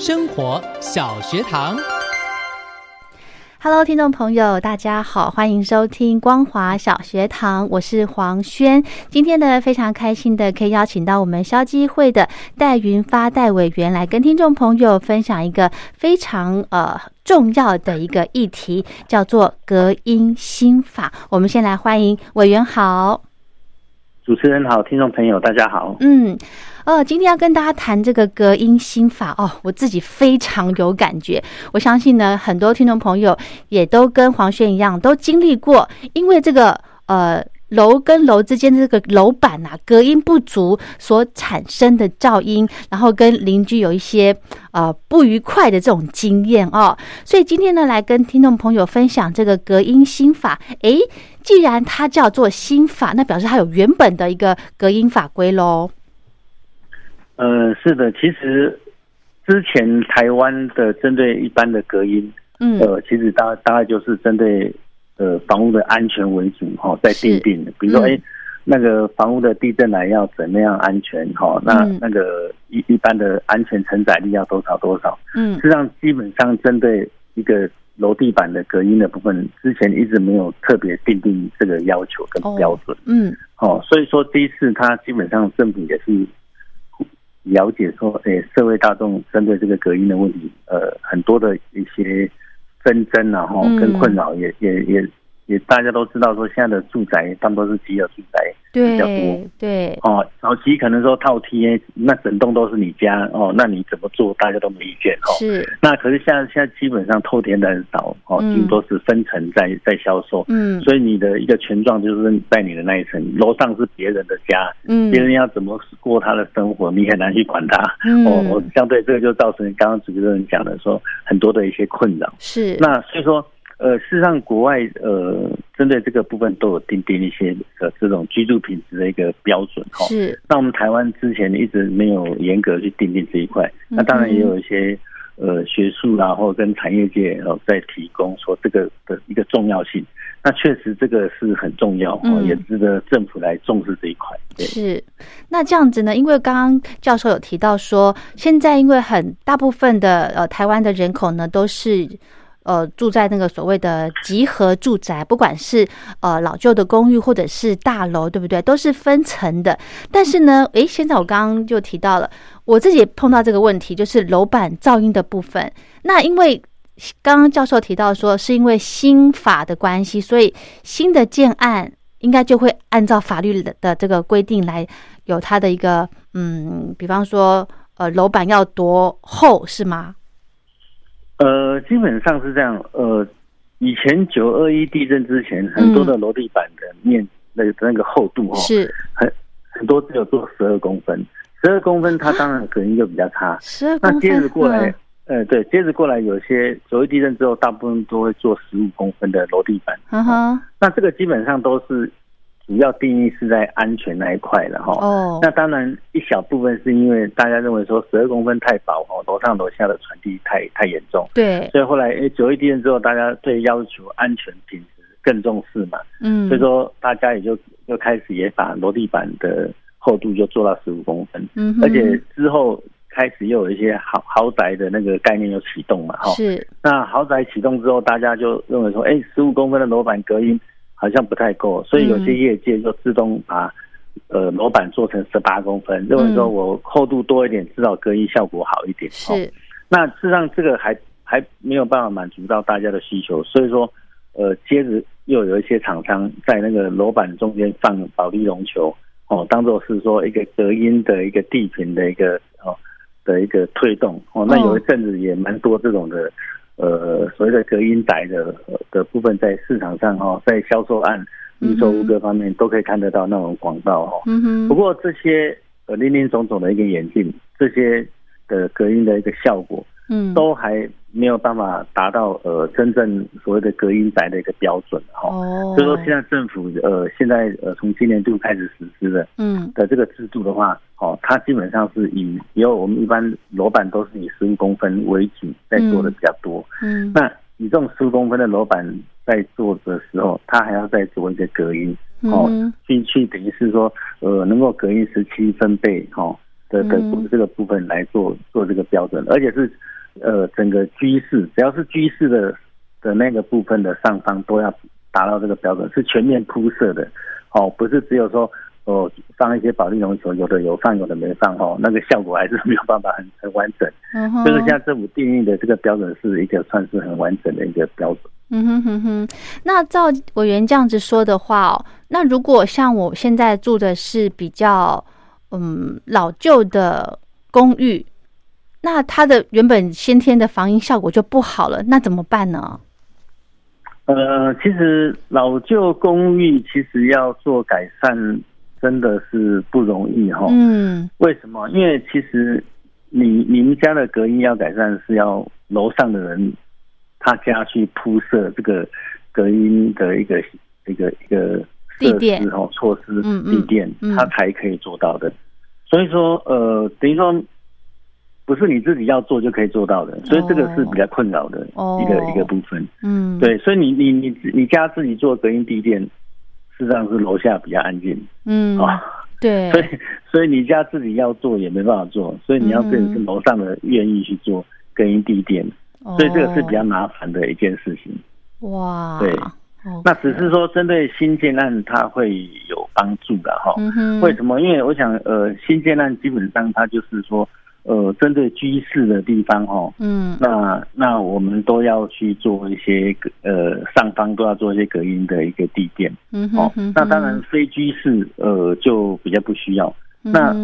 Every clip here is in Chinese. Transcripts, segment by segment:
生活小学堂，Hello，听众朋友，大家好，欢迎收听光华小学堂，我是黄轩。今天呢，非常开心的可以邀请到我们消基会的戴云发戴委员来跟听众朋友分享一个非常呃重要的一个议题，叫做隔音心法。我们先来欢迎委员好，主持人好，听众朋友大家好，嗯。呃，今天要跟大家谈这个隔音心法哦，我自己非常有感觉。我相信呢，很多听众朋友也都跟黄轩一样，都经历过，因为这个呃楼跟楼之间的这个楼板啊，隔音不足所产生的噪音，然后跟邻居有一些呃不愉快的这种经验哦。所以今天呢，来跟听众朋友分享这个隔音心法。诶，既然它叫做心法，那表示它有原本的一个隔音法规喽。呃，是的，其实之前台湾的针对一般的隔音，嗯，呃，其实大大概就是针对呃房屋的安全为主哈，在定定的，比如说哎，那个房屋的地震来要怎么样安全哈，那那个一一般的安全承载力要多少多少，嗯，实际上基本上针对一个楼地板的隔音的部分，之前一直没有特别定定这个要求跟标准，嗯，哦，所以说第一次它基本上政府也是。了解说，哎，社会大众针对这个隔音的问题，呃，很多的一些纷争，然后跟困扰，也也也。也大家都知道，说现在的住宅大部分都是集合住宅比较多，对哦，早期可能说套贴，那整栋都是你家哦，那你怎么做，大家都没意见哦。是，那可是现在现在基本上透天的很少哦，几乎都是分层在在销售，嗯，所以你的一个权状就是在你的那一层，楼上是别人的家，嗯，别人要怎么过他的生活，你很难去管他，哦，我相对这个就造成刚刚主持人讲的说很多的一些困扰，是，那所以说。呃，事实上，国外呃，针对这个部分都有定定一些呃这种居住品质的一个标准哈。是。那我们台湾之前一直没有严格去定定这一块，那当然也有一些呃学术然后跟产业界哦在提供说这个的一个重要性。那确实这个是很重要哦，也值得政府来重视这一块。是。那这样子呢？因为刚刚教授有提到说，现在因为很大部分的呃台湾的人口呢都是。呃，住在那个所谓的集合住宅，不管是呃老旧的公寓或者是大楼，对不对？都是分层的。但是呢，诶，现在我刚刚就提到了，我自己碰到这个问题，就是楼板噪音的部分。那因为刚刚教授提到说，是因为新法的关系，所以新的建案应该就会按照法律的的这个规定来有它的一个嗯，比方说呃楼板要多厚，是吗？呃，基本上是这样。呃，以前九二一地震之前，很多的楼地板的面那个那个厚度哈，是很很多只有做十二公分，十二公分它当然可能就比较差。十二公分。那接着过来，呃，对，接着过来有些九二地震之后，大部分都会做十五公分的楼地板。嗯哼。那这个基本上都是。主要定义是在安全那一块了哈。哦。那当然一小部分是因为大家认为说十二公分太薄哦，楼上楼下的传递太太严重。对。所以后来诶九一地震之后，大家对要求安全品质更重视嘛。嗯。所以说大家也就就开始也把楼地板的厚度就做到十五公分。嗯。而且之后开始又有一些豪豪宅的那个概念又启动嘛哈。是。那豪宅启动之后，大家就认为说，哎，十五公分的楼板隔音。好像不太够，所以有些业界就自动把呃楼板做成十八公分，认为说我厚度多一点，至少隔音效果好一点。是，那事实上这个还还没有办法满足到大家的需求，所以说呃接着又有一些厂商在那个楼板中间放保利龙球，哦，当做是说一个隔音的一个地坪的一个哦的一个推动，哦，那有一阵子也蛮多这种的，呃，所谓的隔音宅的的部分在市场上哈，在销售案、预售物各方面都可以看得到那种广告哈。嗯哼。不过这些呃林林总总的一个眼镜，这些的隔音的一个效果。嗯，都还没有办法达到呃真正所谓的隔音宅的一个标准哈。哦。所以说现在政府呃现在呃从今年度开始实施的嗯的这个制度的话，哦，它基本上是以以后我们一般楼板都是以十五公分为主在做的比较多。嗯。那以这种十五公分的楼板在做的时候，它还要再做一个隔音哦，去去等于是说呃能够隔音十七分贝哈的的这个部分来做做这个标准，而且是。呃，整个居室只要是居室的的那个部分的上方都要达到这个标准，是全面铺设的，哦，不是只有说哦放一些保利龙球，有的有放，有的没放，哦，那个效果还是没有办法很很完整。嗯哼，就是像政府定义的这个标准是一个算是很完整的一个标准。嗯哼哼哼，那照委员这样子说的话哦，那如果像我现在住的是比较嗯老旧的公寓。那它的原本先天的防音效果就不好了，那怎么办呢？呃，其实老旧公寓其实要做改善真的是不容易哈。嗯。为什么？因为其实你你们家的隔音要改善，是要楼上的人他家去铺设这个隔音的一个一个一个地垫哦措施地垫，他才可以做到的。所以说，呃，等于说。不是你自己要做就可以做到的，所以这个是比较困扰的一个一个部分。嗯，对，所以你你你你家自己做隔音地垫，事实上是楼下比较安静。嗯，啊，对，所以所以你家自己要做也没办法做，所以你要跟是楼上的愿意去做隔音地垫，所以这个是比较麻烦的一件事情。哇，对，那只是说针对新建案它会有帮助的哈。为什么？因为我想呃，新建案基本上它就是说。呃，针对居室的地方哈，嗯，那那我们都要去做一些呃上方都要做一些隔音的一个地垫，嗯哼，那当然非居室呃就比较不需要。那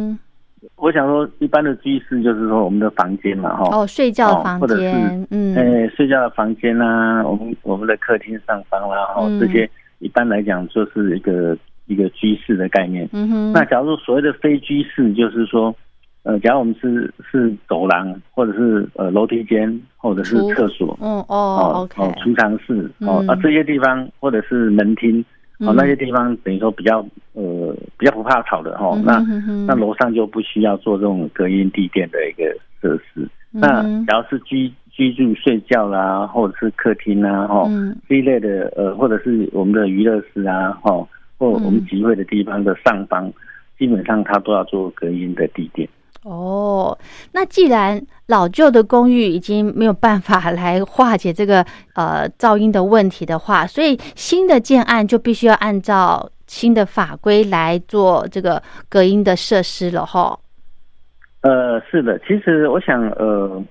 我想说，一般的居室就是说我们的房间嘛哈，哦，睡觉房间，嗯，哎，睡觉的房间啦，我们我们的客厅上方啦，哈，这些一般来讲就是一个一个居室的概念。嗯哼，那假如所谓的非居室，就是说。呃，假如我们是是走廊，或者是呃楼梯间，或者是厕所，嗯哦哦，储藏室哦啊这些地方，或者是门厅，哦那些地方等于说比较呃比较不怕吵的哈，那那楼上就不需要做这种隔音地垫的一个设施。那假如是居居住睡觉啦，或者是客厅啊，哈这一类的呃，或者是我们的娱乐室啊，哈或我们集会的地方的上方，基本上它都要做隔音的地垫。哦，那既然老旧的公寓已经没有办法来化解这个呃噪音的问题的话，所以新的建案就必须要按照新的法规来做这个隔音的设施了，哈。呃，是的，其实我想，呃，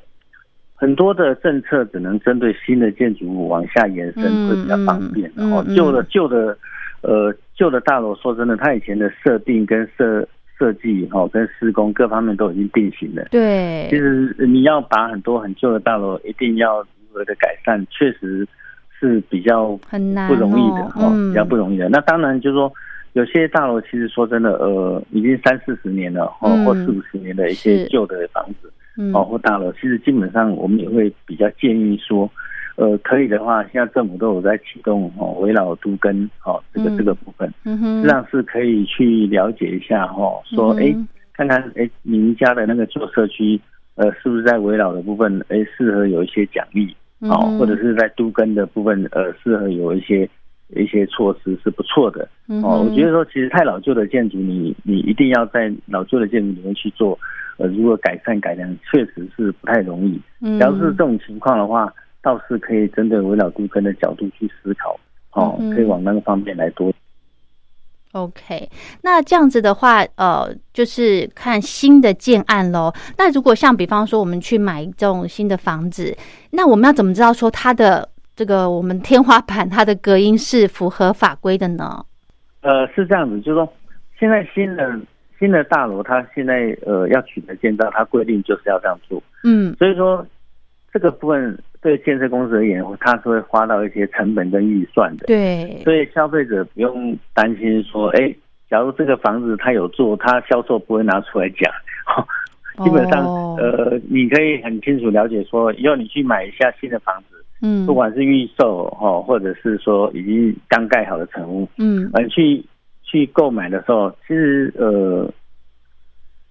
很多的政策只能针对新的建筑物往下延伸会比较方便，然后旧的旧的呃旧的大楼，说真的，它以前的设定跟设。设计哈跟施工各方面都已经定型了。对，其实你要把很多很旧的大楼一定要如何的改善，确实是比较很难不容易的哈，比较不容易的。那当然就是说，有些大楼其实说真的，呃，已经三四十年了，或或四五十年的一些旧的房子，哦或大楼，其实基本上我们也会比较建议说。呃，可以的话，现在政府都有在启动哦，围绕都跟哦这个这个部分，实际上是可以去了解一下哈，说哎，看看哎，你们家的那个旧社区，呃，是不是在围绕的部分，哎，适合有一些奖励哦，或者是在都跟的部分，呃，适合有一些一些措施是不错的哦。我觉得说，其实太老旧的建筑，你你一定要在老旧的建筑里面去做，呃，如果改善改良，确实是不太容易。假如是这种情况的话。倒是可以针对围绕顾客的角度去思考，哦，可以往那个方面来多。OK，那这样子的话，呃，就是看新的建案喽。那如果像比方说我们去买一栋新的房子，那我们要怎么知道说它的这个我们天花板它的隔音是符合法规的呢？呃，是这样子，就是说现在新的新的大楼，它现在呃要取得建造，它规定就是要这样做。嗯，所以说这个部分对建设公司而言，它是会花到一些成本跟预算的。对，所以消费者不用担心说，哎，假如这个房子他有做，他销售不会拿出来讲。基本上，呃，你可以很清楚了解说，以后你去买一下新的房子，嗯，不管是预售哈，或者是说已经刚盖好的成屋，嗯，而，去去购买的时候，其实呃，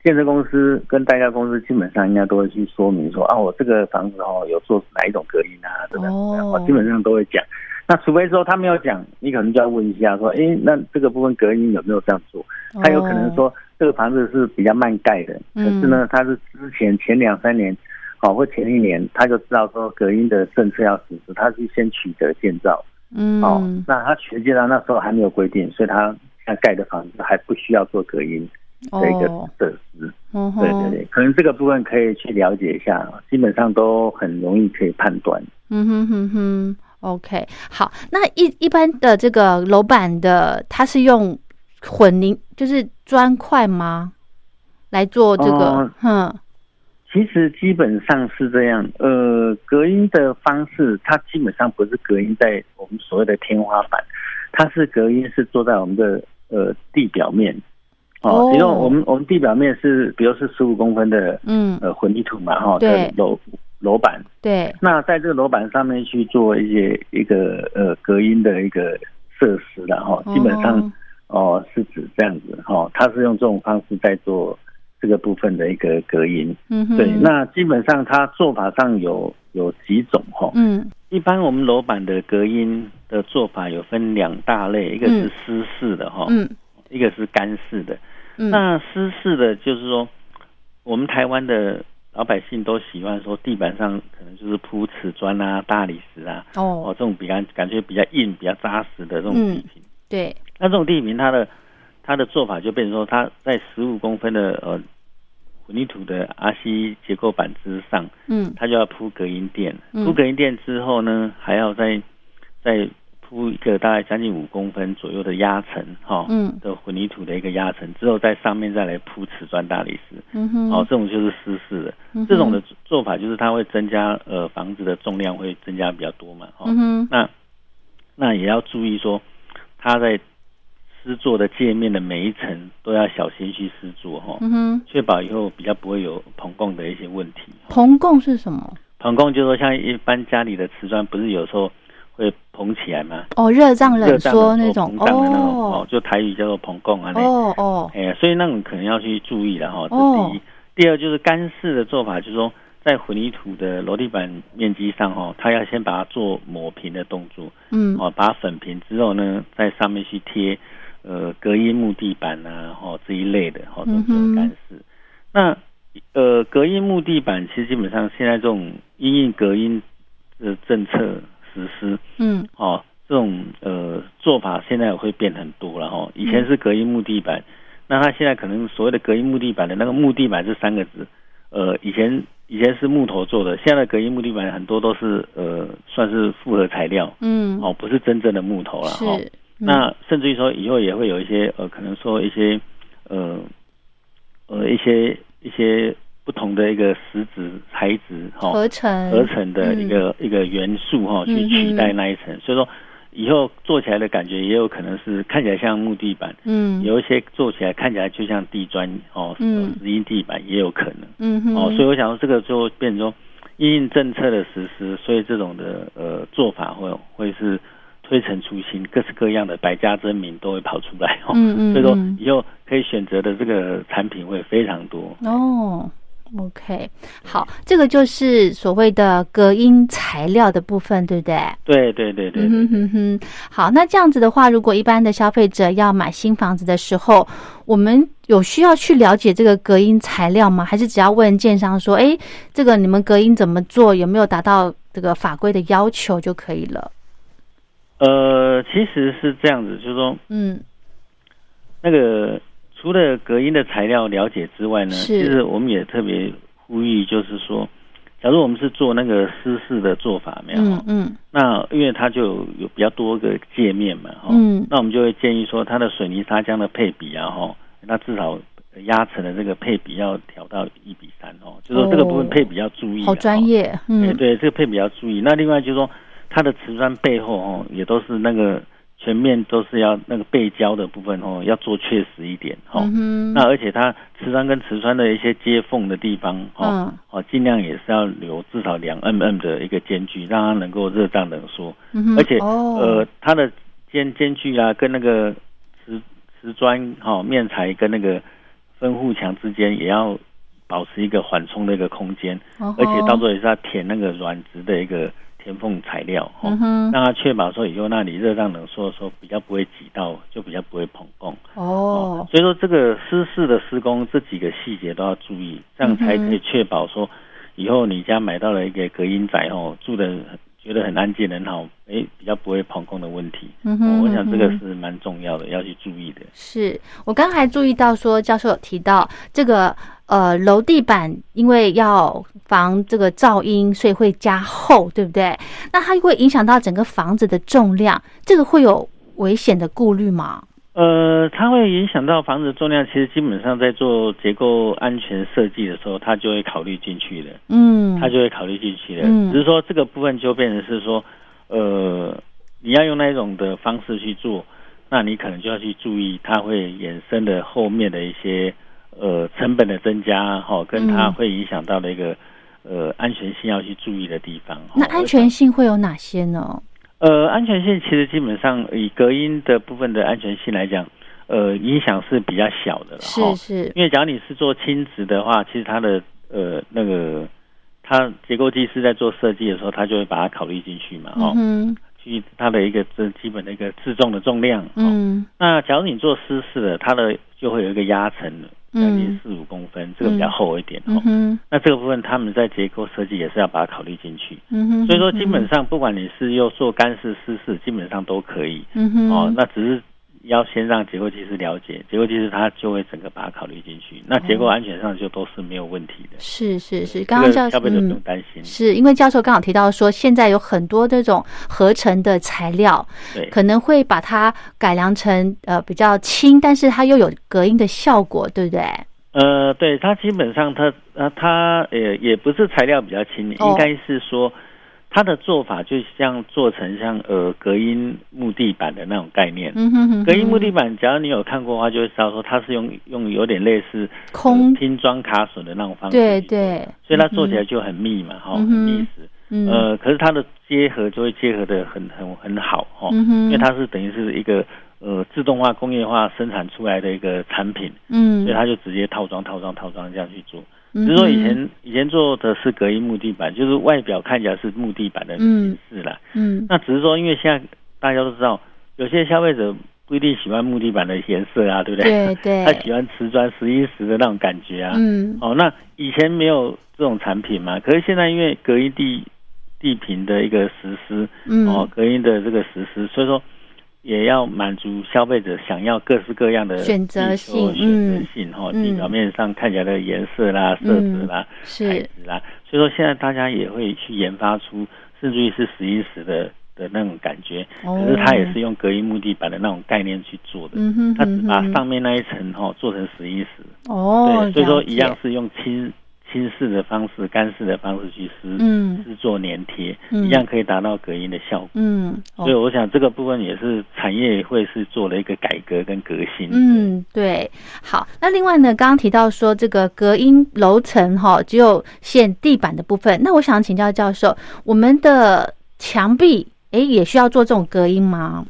建设公司跟代销公司基本上应该都会去说明说，啊，我这个房子哦有做哪一种隔音啊，等等，哦，基本上都会讲。那除非说他没有讲，你可能就要问一下说，哎，那这个部分隔音有没有这样做？他有可能说。这个房子是比较慢盖的，可是呢，他是之前前两三年，哦，或前一年，他就知道说隔音的政策要实施，他是先取得建造，嗯，哦，那他取得建造那时候还没有规定，所以他现在盖的房子还不需要做隔音的一个设施，对对对，可能这个部分可以去了解一下，基本上都很容易可以判断。嗯哼哼哼，OK，好，那一一般的这个楼板的，它是用。混凝就是砖块吗？来做这个，哼，其实基本上是这样。呃，隔音的方式，它基本上不是隔音在我们所谓的天花板，它是隔音是做在我们的呃地表面。哦，比如我们我们地表面是，比如是十五公分的，嗯，呃混凝土嘛，哈，的楼楼板。对。那在这个楼板上面去做一些一个呃隔音的一个设施的哈，基本上。哦，是指这样子哈，它是用这种方式在做这个部分的一个隔音。嗯，对。那基本上它做法上有有几种哈。嗯，一般我们楼板的隔音的做法有分两大类，一个是湿式的哈，嗯，一个是干式的。嗯，那私事的就是说，我们台湾的老百姓都喜欢说地板上可能就是铺瓷砖啊、大理石啊，哦，这种比较感觉比较硬、比较扎实的这种地皮。对。那这种地坪，它的它的做法就变成说，它在十五公分的呃混凝土的阿西结构板之上，嗯，它就要铺隔音垫。铺隔音垫之后呢，还要再再铺一个大概将近五公分左右的压层，哈，嗯，的混凝土的一个压层，之后在上面再来铺瓷砖大理石，嗯哼，好，这种就是湿式的。这种的做法就是它会增加呃房子的重量会增加比较多嘛，哈，嗯哼，那那也要注意说，它在施作的界面的每一层都要小心去施作哈，确保以后比较不会有膨供的一些问题。膨供是什么？膨供就是说，像一般家里的瓷砖，不是有时候会膨起来吗？哦，热胀冷缩那种哦，就台语叫做膨供啊。哦哦，哎，所以那种可能要去注意了哈。这第一，第二就是干式的做法，就是说在混凝土的楼地板面积上哈，它要先把它做抹平的动作，嗯，哦，把它粉平之后呢，在上面去贴。呃，隔音木地板呐，哈这一类的，哈都是干式。那呃，隔音木地板其实基本上现在这种因应隔音的政策实施，嗯，哦，这种呃做法现在会变很多了哈。以前是隔音木地板，那它现在可能所谓的隔音木地板的那个木地板这三个字，呃，以前以前是木头做的，现在隔音木地板很多都是呃算是复合材料，嗯，哦，不是真正的木头了哈。那甚至于说以后也会有一些呃，可能说一些呃呃一些一些不同的一个石子材质哈合成合成的一个一个元素哈，去取代那一层。所以说以后做起来的感觉也有可能是看起来像木地板，嗯，有一些做起来看起来就像地砖哦，嗯，石英地板也有可能，嗯哼，哦，所以我想说这个就变成说因应政策的实施，所以这种的呃做法会会是。推陈出新，各式各样的百家争鸣都会跑出来哦。嗯嗯，所以说以后可以选择的这个产品会非常多哦。OK，好，这个就是所谓的隔音材料的部分，对不对？对对对对。嗯哼哼。好，那这样子的话，如果一般的消费者要买新房子的时候，我们有需要去了解这个隔音材料吗？还是只要问建商说，哎，这个你们隔音怎么做，有没有达到这个法规的要求就可以了？呃，其实是这样子，就是说，嗯，那个除了隔音的材料了解之外呢，其实我们也特别呼吁，就是说，假如我们是做那个湿式的做法，没有？嗯嗯。那因为它就有比较多个界面嘛，哈。嗯。那我们就会建议说，它的水泥砂浆的配比啊，哈，那至少压层的这个配比要调到一比三哦，就是说这个部分配比要注意。好专业。嗯。对，这个配比要注意。那另外就是说，它的瓷砖背后哦，也都是那个。全面都是要那个背胶的部分哦，要做确实一点哦。那而且它瓷砖跟瓷砖的一些接缝的地方哦，哦尽量也是要留至少两 mm 的一个间距，让它能够热胀冷缩。而且呃，它的间间距啊，跟那个瓷瓷砖哈面材跟那个分户墙之间也要保持一个缓冲的一个空间，而且到时候也是要填那个软质的一个。填缝材料，让它确保说以后那里热胀冷缩的时候比较不会挤到，就比较不会膨供。哦，所以说这个湿式的施工这几个细节都要注意，这样才可以确保说以后你家买到了一个隔音宅哦，住的。觉得很安静很好，哎，比较不会膨空的问题。嗯哼，我想这个是蛮重要的，要去注意的。是我刚才注意到说，教授有提到这个呃楼地板，因为要防这个噪音，所以会加厚，对不对？那它会影响到整个房子的重量，这个会有危险的顾虑吗？呃，它会影响到房子重量，其实基本上在做结构安全设计的时候，它就会考虑进去的。嗯，它就会考虑进去的。嗯，只是说这个部分就变成是说，呃，你要用那种的方式去做，那你可能就要去注意它会衍生的后面的一些呃成本的增加，哈，跟它会影响到的一个呃安全性要去注意的地方。那安全性会有哪些呢？呃，安全性其实基本上以隔音的部分的安全性来讲，呃，影响是比较小的了。是是，因为假如你是做轻质的话，其实它的呃那个，它结构技师在做设计的时候，他就会把它考虑进去嘛，哦、嗯，去它的一个这基本的一个自重的重量。嗯，那假如你做湿式的，它的就会有一个压层的。将近四五公分，这个比较厚一点哦。那这个部分他们在结构设计也是要把它考虑进去。所以说，基本上不管你是又做干式、湿式，基本上都可以。哦，那只是。要先让结构技师了解，结构技师他就会整个把它考虑进去，那结构安全上就都是没有问题的。是是是，刚刚教授不用担心，是因为教授刚好提到说，现在有很多这种合成的材料，对，可能会把它改良成呃比较轻，但是它又有隔音的效果，对不对？呃，对，它基本上它呃它呃也不是材料比较轻，应该是说。它的做法就像做成像呃隔音木地板的那种概念。嗯哼哼。隔音木地板，只要你有看过的话，就会知道说它是用用有点类似空拼装卡榫的那种方式。对对。所以它做起来就很密嘛，哈，很密实。嗯。呃，可是它的结合就会结合的很很很好，哈。嗯。因为它是等于是一个呃自动化工业化生产出来的一个产品。嗯。所以它就直接套装套装套装这样去做。只是说以前以前做的是隔音木地板，就是外表看起来是木地板的形式啦。嗯，那只是说，因为现在大家都知道，有些消费者不一定喜欢木地板的颜色啊，对不对？对对。他喜欢瓷砖实一实的那种感觉啊。嗯。哦，那以前没有这种产品嘛？可是现在因为隔音地地坪的一个实施，嗯，哦，隔音的这个实施，所以说。也要满足消费者想要各式各样的选择性，选择性哈，地表面上看起来的颜色啦、色泽啦、材质啦，所以说现在大家也会去研发出，甚至于是十一时的的那种感觉，可是它也是用隔音木地板的那种概念去做的，它只把上面那一层哈做成十一时，哦，对，所以说一样是用轻。轻式的方式、干式的方式去施施做粘贴，一样可以达到隔音的效果。嗯，所以我想这个部分也是产业会是做了一个改革跟革新。嗯，对。好，那另外呢，刚刚提到说这个隔音楼层哈，只有限地板的部分。那我想请教教授，我们的墙壁哎也需要做这种隔音吗？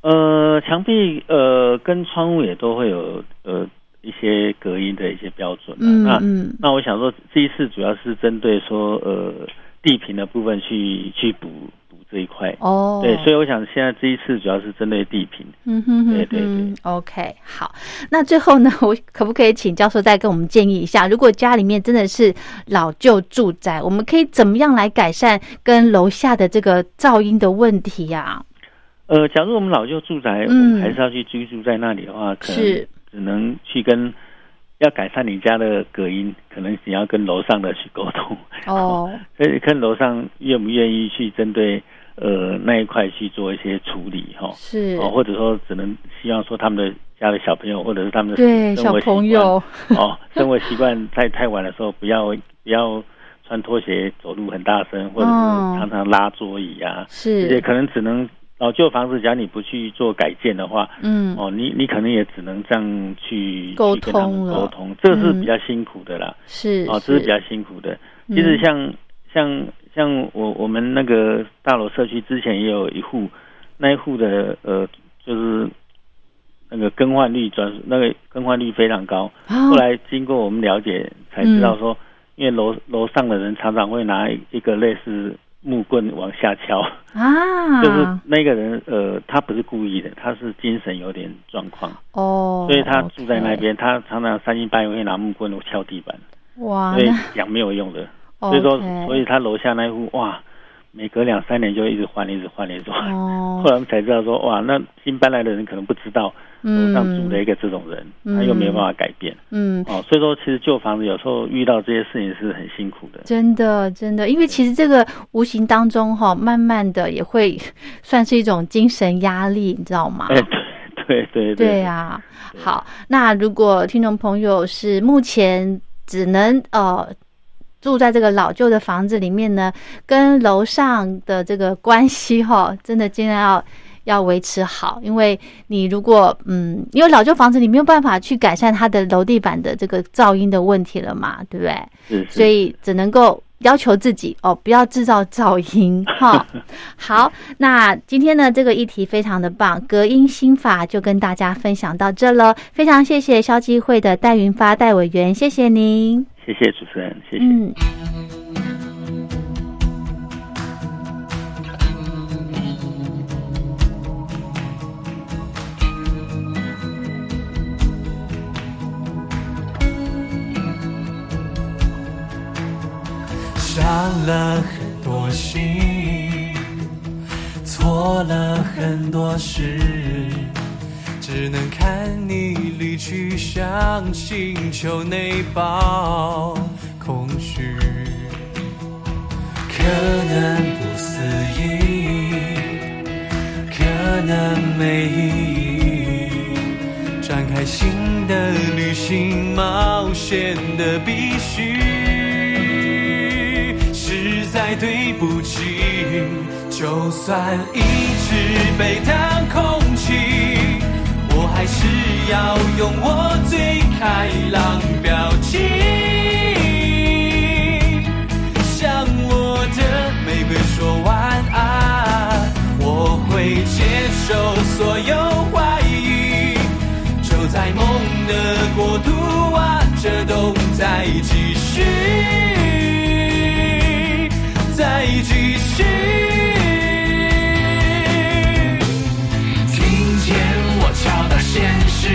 呃，墙壁呃跟窗户也都会有呃。一些隔音的一些标准，那那我想说，这一次主要是针对说呃地坪的部分去去补补这一块。哦，对，所以我想现在这一次主要是针对地坪，嗯哼哼，对对对，OK，好，那最后呢，我可不可以请教授再跟我们建议一下，如果家里面真的是老旧住宅，我们可以怎么样来改善跟楼下的这个噪音的问题呀？呃，假如我们老旧住宅，嗯，还是要去居住在那里的话，可能。只能去跟要改善你家的隔音，可能你要跟楼上的去沟通。哦，所以看楼上愿不愿意去针对呃那一块去做一些处理哈，是。哦，或者说只能希望说他们的家的小朋友或者是他们的对小朋友。哦，生活习惯在太晚的时候不要不要穿拖鞋走路很大声，或者是常常拉桌椅啊，是，也可能只能。老旧房子，假如你不去做改建的话，嗯，哦，你你可能也只能这样去沟通沟通，这个是比较辛苦的啦。是哦，这是比较辛苦的。其实像像像我我们那个大楼社区之前也有一户，那一户的呃，就是那个更换率转那个更换率非常高。后来经过我们了解才知道说，因为楼楼上的人常常会拿一个类似。木棍往下敲。啊，就是那个人，呃，他不是故意的，他是精神有点状况。哦，所以他住在那边，他常常三更半夜会拿木棍敲地板，哇，所以讲没有用的，所以说，所以他楼下那户哇。每隔两三年就一直换，一直换，一直换。哦。后来我们才知道说，哇，那新搬来的人可能不知道楼上住了一个这种人，他又没有办法改变。嗯。哦，所以说其实旧房子有时候遇到这些事情是很辛苦的。真的，真的，因为其实这个无形当中哈，慢慢的也会算是一种精神压力，你知道吗？哎，对对对。对呀。好，那如果听众朋友是目前只能呃。住在这个老旧的房子里面呢，跟楼上的这个关系哈，真的尽量要要维持好。因为你如果嗯，因为老旧房子你没有办法去改善它的楼地板的这个噪音的问题了嘛，对不对？所以只能够要求自己哦，不要制造噪音哈。好，那今天呢这个议题非常的棒，隔音心法就跟大家分享到这了。非常谢谢消基会的戴云发戴委员，谢谢您。谢谢主持人，谢谢。嗯。伤了很多心，错了很多事。只能看你离去，向星球内爆空虚，可能不思议，可能没意义。展开新的旅行，冒险的必须，实在对不起。就算一直被当空气。我还是要用我最开朗表情，向我的玫瑰说晚安。我会接受所有怀疑，就在梦的国度啊，这都在继续，在继续。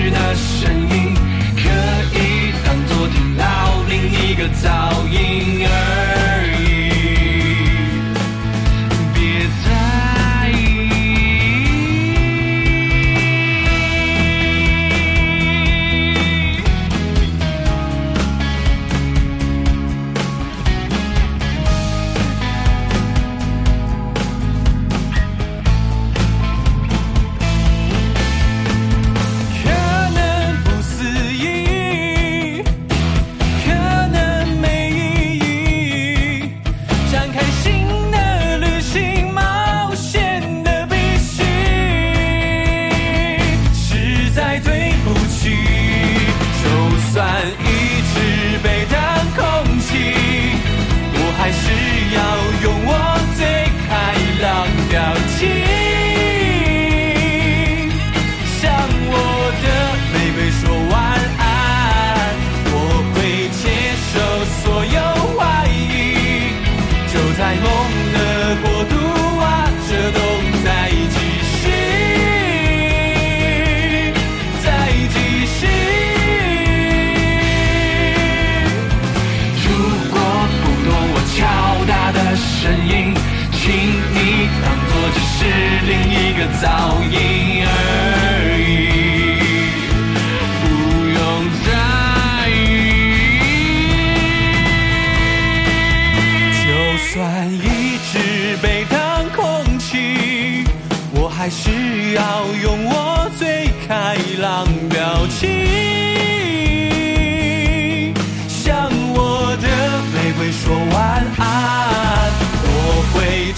的声音，可以当作听到另一个噪音。而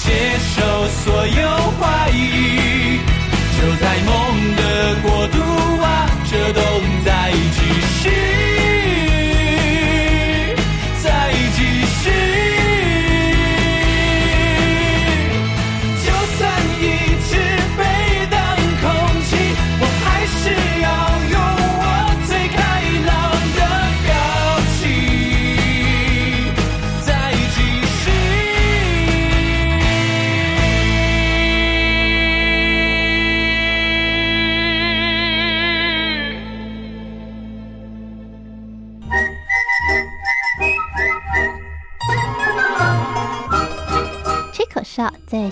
接受所有怀疑，就在梦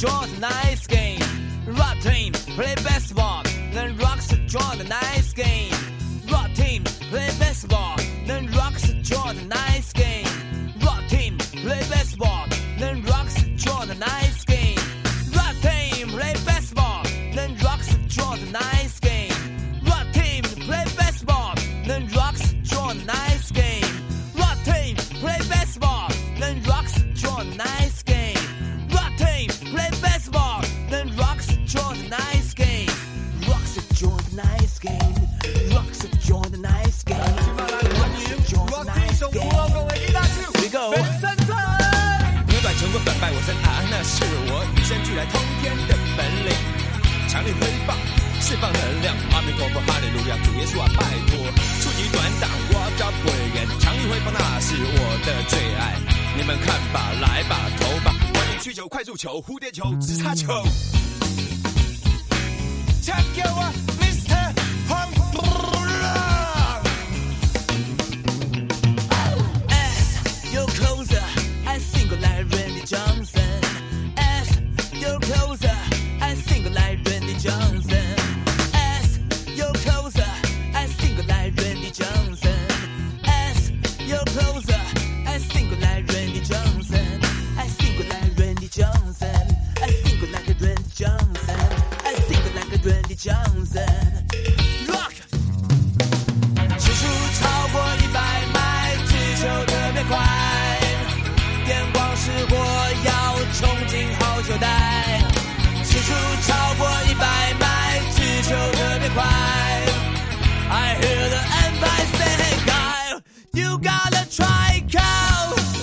draw the nice game. Rock team, play basketball. Then rocks draw the nice 你们看吧，来吧，投吧，快点去球，快速球，蝴蝶球，直插球 tacko 啊。You gotta try cow.